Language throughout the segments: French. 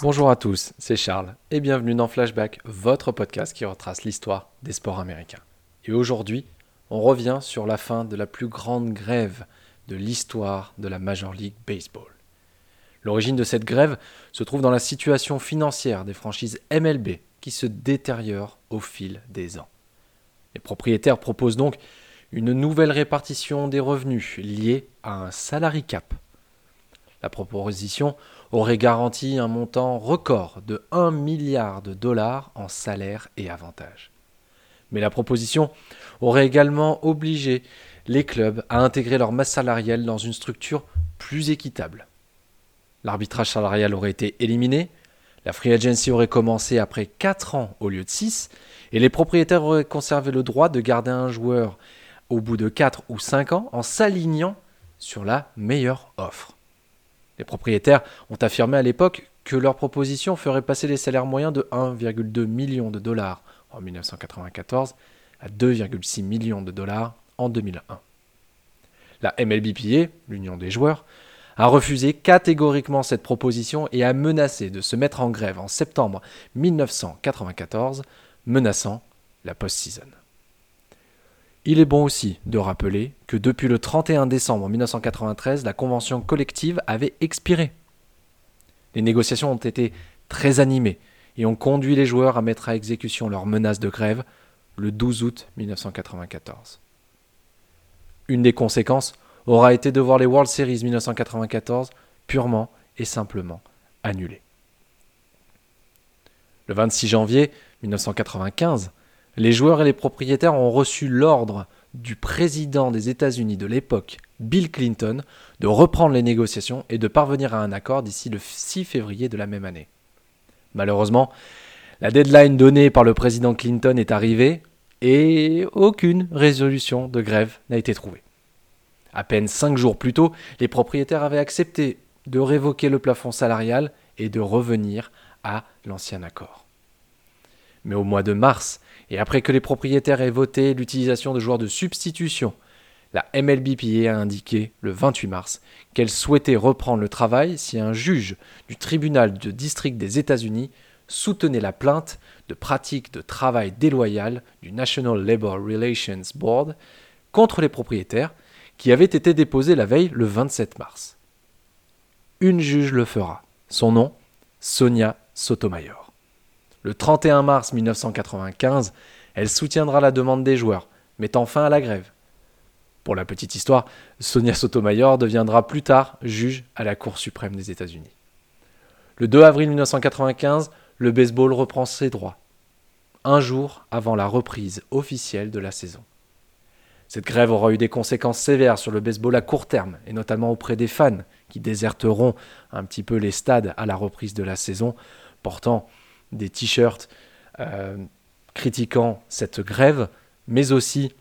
Bonjour à tous, c'est Charles et bienvenue dans Flashback, votre podcast qui retrace l'histoire des sports américains. Et aujourd'hui, on revient sur la fin de la plus grande grève de l'histoire de la Major League Baseball. L'origine de cette grève se trouve dans la situation financière des franchises MLB qui se détériore au fil des ans. Les propriétaires proposent donc une nouvelle répartition des revenus liée à un salary cap. La proposition aurait garanti un montant record de 1 milliard de dollars en salaires et avantages. Mais la proposition aurait également obligé les clubs à intégrer leur masse salariale dans une structure plus équitable. L'arbitrage salarial aurait été éliminé, la free agency aurait commencé après 4 ans au lieu de 6, et les propriétaires auraient conservé le droit de garder un joueur au bout de 4 ou 5 ans en s'alignant sur la meilleure offre. Les propriétaires ont affirmé à l'époque que leur proposition ferait passer les salaires moyens de 1,2 million de dollars en 1994 à 2,6 millions de dollars en 2001. La MLBPA, l'Union des joueurs, a refusé catégoriquement cette proposition et a menacé de se mettre en grève en septembre 1994, menaçant la post-season. Il est bon aussi de rappeler que depuis le 31 décembre 1993, la convention collective avait expiré. Les négociations ont été très animées et ont conduit les joueurs à mettre à exécution leur menace de grève le 12 août 1994. Une des conséquences aura été de voir les World Series 1994 purement et simplement annulées. Le 26 janvier 1995, les joueurs et les propriétaires ont reçu l'ordre du président des États-Unis de l'époque, Bill Clinton, de reprendre les négociations et de parvenir à un accord d'ici le 6 février de la même année. Malheureusement, la deadline donnée par le président Clinton est arrivée et aucune résolution de grève n'a été trouvée. À peine cinq jours plus tôt, les propriétaires avaient accepté de révoquer le plafond salarial et de revenir à l'ancien accord. Mais au mois de mars, et après que les propriétaires aient voté l'utilisation de joueurs de substitution, la MLBPA a indiqué le 28 mars qu'elle souhaitait reprendre le travail si un juge du tribunal de district des États-Unis soutenait la plainte de pratique de travail déloyal du National Labor Relations Board contre les propriétaires qui avait été déposée la veille le 27 mars. Une juge le fera. Son nom Sonia Sotomayor. Le 31 mars 1995, elle soutiendra la demande des joueurs, mettant fin à la grève. Pour la petite histoire, Sonia Sotomayor deviendra plus tard juge à la Cour suprême des États-Unis. Le 2 avril 1995, le baseball reprend ses droits, un jour avant la reprise officielle de la saison. Cette grève aura eu des conséquences sévères sur le baseball à court terme, et notamment auprès des fans, qui déserteront un petit peu les stades à la reprise de la saison, portant des t-shirts euh, critiquant cette grève, mais aussi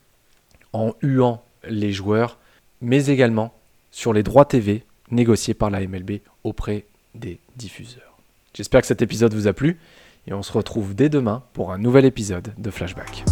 en huant les joueurs, mais également sur les droits TV négociés par la MLB auprès des diffuseurs. J'espère que cet épisode vous a plu et on se retrouve dès demain pour un nouvel épisode de Flashback.